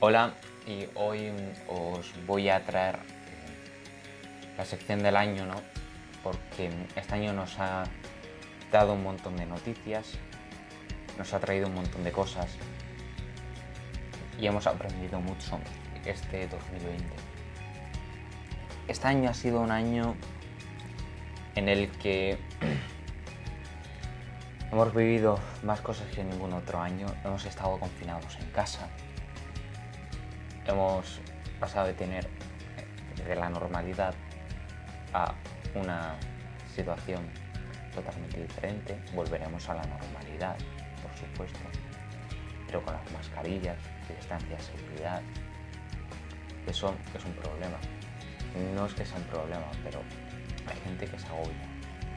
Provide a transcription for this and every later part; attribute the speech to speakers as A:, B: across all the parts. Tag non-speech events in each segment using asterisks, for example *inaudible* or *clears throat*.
A: Hola, y hoy os voy a traer eh, la sección del año, ¿no? Porque este año nos ha dado un montón de noticias, nos ha traído un montón de cosas y hemos aprendido mucho este 2020. Este año ha sido un año en el que *clears throat* hemos vivido más cosas que ningún otro año, hemos estado confinados en casa, hemos pasado de tener de la normalidad a una situación totalmente diferente, volveremos a la normalidad, por supuesto, pero con las mascarillas, distancia seguridad. Eso es un problema. No es que sea un problema, pero hay gente que se agobia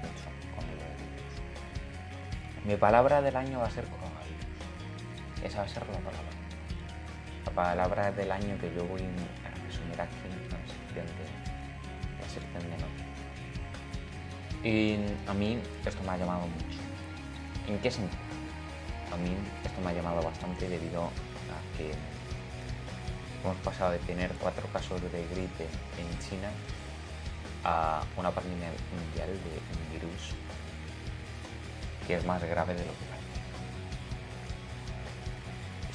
A: mucho con el virus. Mi palabra del año va a ser coronavirus. Esa va a ser la palabra. La palabra del año que yo voy a resumir aquí en la sección de, la sección de. Y a mí esto me ha llamado mucho. ¿En qué sentido? A mí esto me ha llamado bastante debido a que hemos pasado de tener cuatro casos de gripe en China a una pandemia mundial de un virus que es más grave de lo que parece.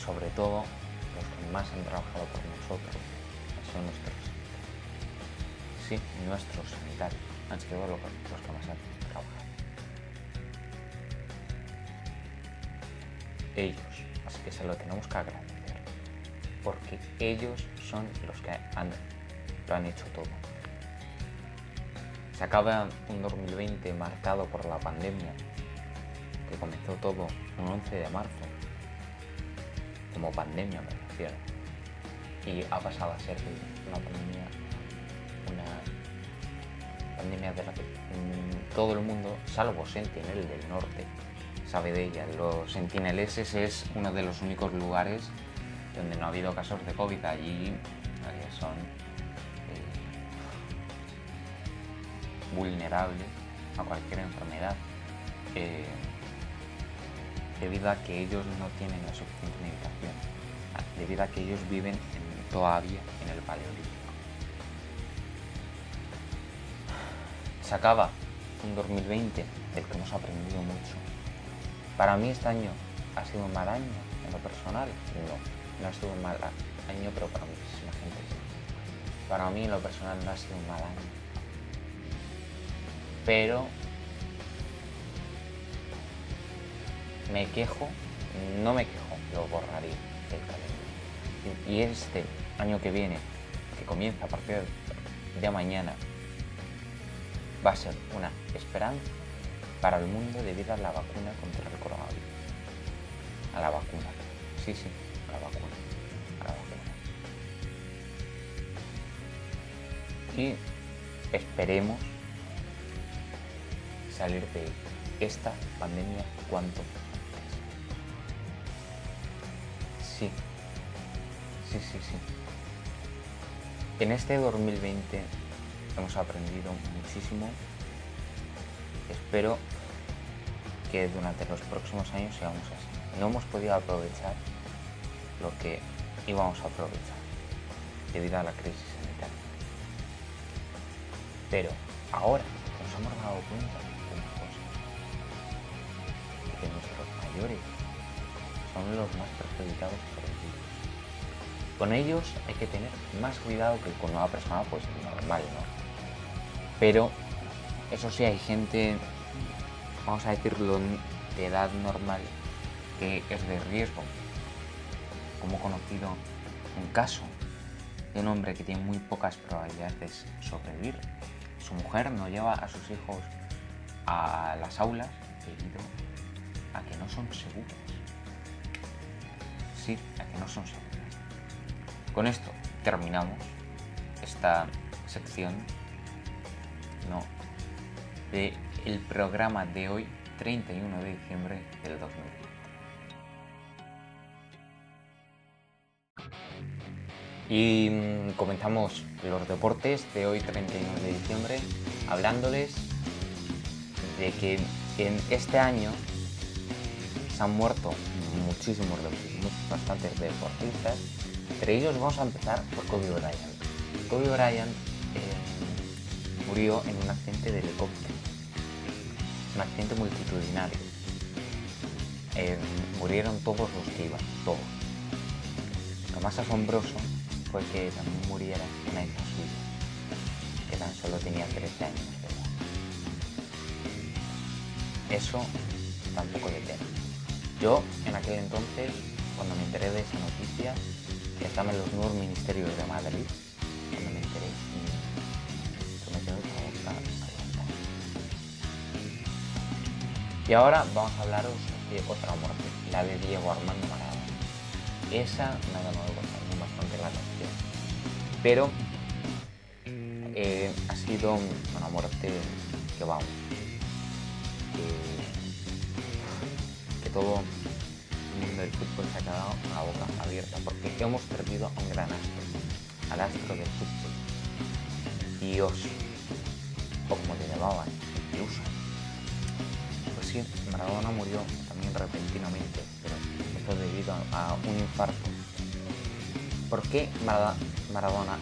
A: Sobre todo, los que más han trabajado por nosotros son nuestros sí, nuestros sanitarios han sido los, los que más han trabajado. Ellos, así que se lo tenemos que agradecer, porque ellos son los que han, lo han hecho todo. Se acaba un 2020 marcado por la pandemia, que comenzó todo un 11 de marzo, como pandemia me y ha pasado a ser una pandemia, una pandemia de la que todo el mundo, salvo Sentinel del norte, sabe de ella. Los Sentineleses es uno de los únicos lugares donde no ha habido casos de COVID. Allí eh, son vulnerable a cualquier enfermedad eh, debido a que ellos no tienen la suficiente medicación, debido a que ellos viven todavía en el paleolítico. Se acaba un 2020 del que hemos aprendido mucho. Para mí este año ha sido un mal año en lo personal, no, no ha sido un mal año, pero para muchísima gente. Para mí en lo personal no ha sido un mal año pero me quejo, no me quejo, lo borraría Y este año que viene, que comienza a partir de mañana, va a ser una esperanza para el mundo debido a la vacuna contra el coronavirus. A la vacuna. Sí, sí, a la vacuna. A la vacuna. Y esperemos salir de esta pandemia cuanto Sí, sí, sí, sí. En este 2020 hemos aprendido muchísimo. Espero que durante los próximos años sigamos así. No hemos podido aprovechar lo que íbamos a aprovechar debido a la crisis sanitaria. Pero ahora nos hemos dado cuenta son los más perjudicados por el virus. Con ellos hay que tener más cuidado que con una persona pues normal, ¿no? Pero eso sí, hay gente, vamos a decirlo, de edad normal que es de riesgo. Como he conocido un caso de un hombre que tiene muy pocas probabilidades de sobrevivir. Su mujer no lleva a sus hijos a las aulas debido a que no son seguros. A que no son. Con esto terminamos esta sección no, de el programa de hoy, 31 de diciembre del 2020. Y mm, comenzamos los deportes de hoy 31 de diciembre hablándoles de que en este año se han muerto muchísimos, bastantes deportistas. Entre ellos vamos a empezar por Kobe Bryant. Kobe Bryant eh, murió en un accidente de helicóptero, un accidente multitudinario. Eh, murieron todos los que iban, todos. Lo más asombroso fue que también muriera una hija suya, que tan solo tenía 13 años de edad. Eso tampoco de pena. Yo, en aquel entonces, cuando me enteré de esa noticia, que estaba en los nuevos ministerios de Madrid, cuando me enteré, se me quedó la boca abierta. Y ahora vamos a hablaros de otra muerte, la de Diego Armando Maradona. Esa me ha llamado bastante la atención. Pero eh, ha sido una muerte que vamos, todo el mundo del fútbol se ha quedado a boca abierta porque hemos perdido a un gran astro, al astro del fútbol. Dios, o como le llamaban, incluso. Pues sí, Maradona murió también repentinamente, pero esto debido a un infarto. ¿Por qué Maradona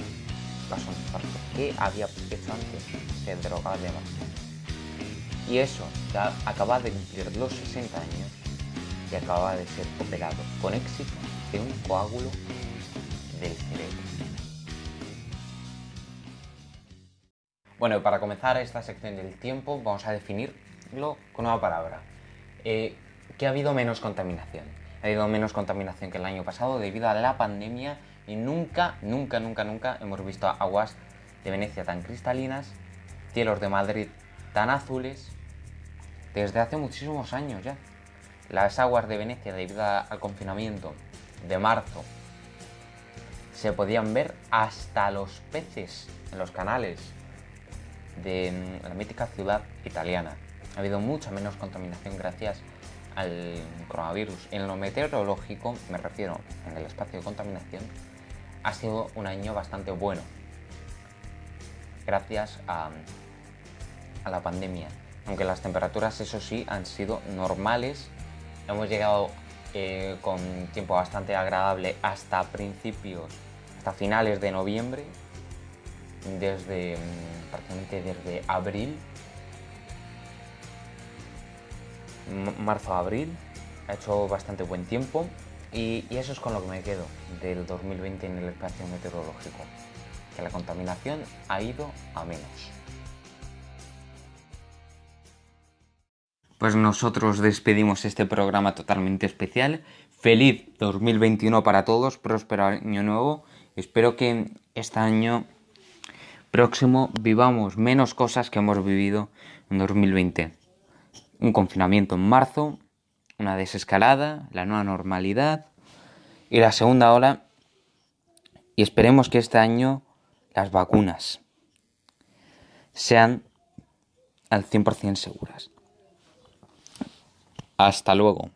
A: pasó un infarto? ¿Qué había hecho antes? Se drogaba demasiado. Y eso, ya acaba de cumplir los 60 años y acaba de ser operado con éxito de un coágulo del cerebro. Bueno, para comenzar esta sección del tiempo vamos a definirlo con una palabra. Eh, que ha habido menos contaminación. Ha habido menos contaminación que el año pasado debido a la pandemia y nunca, nunca, nunca, nunca hemos visto aguas de Venecia tan cristalinas, cielos de Madrid tan azules, desde hace muchísimos años ya. Las aguas de Venecia debido al confinamiento de marzo se podían ver hasta los peces en los canales de la mítica ciudad italiana. Ha habido mucha menos contaminación gracias al coronavirus. En lo meteorológico, me refiero en el espacio de contaminación, ha sido un año bastante bueno. Gracias a, la pandemia. Aunque las temperaturas, eso sí, han sido normales. Hemos llegado eh, con tiempo bastante agradable hasta principios, hasta finales de noviembre. Desde mm, prácticamente desde abril marzo-abril, ha hecho bastante buen tiempo y, eso es con lo que me quedo del 2020 en el espacio meteorológico, que la contaminación ha ido a menos. Pues nosotros despedimos este programa totalmente especial. Feliz 2021 para todos, próspero año nuevo. Espero que este año próximo vivamos menos cosas que hemos vivido en 2020 un confinamiento en marzo, una desescalada, la nueva normalidad y la segunda ola. Y esperemos que este año las vacunas sean al 100% seguras. Hasta luego.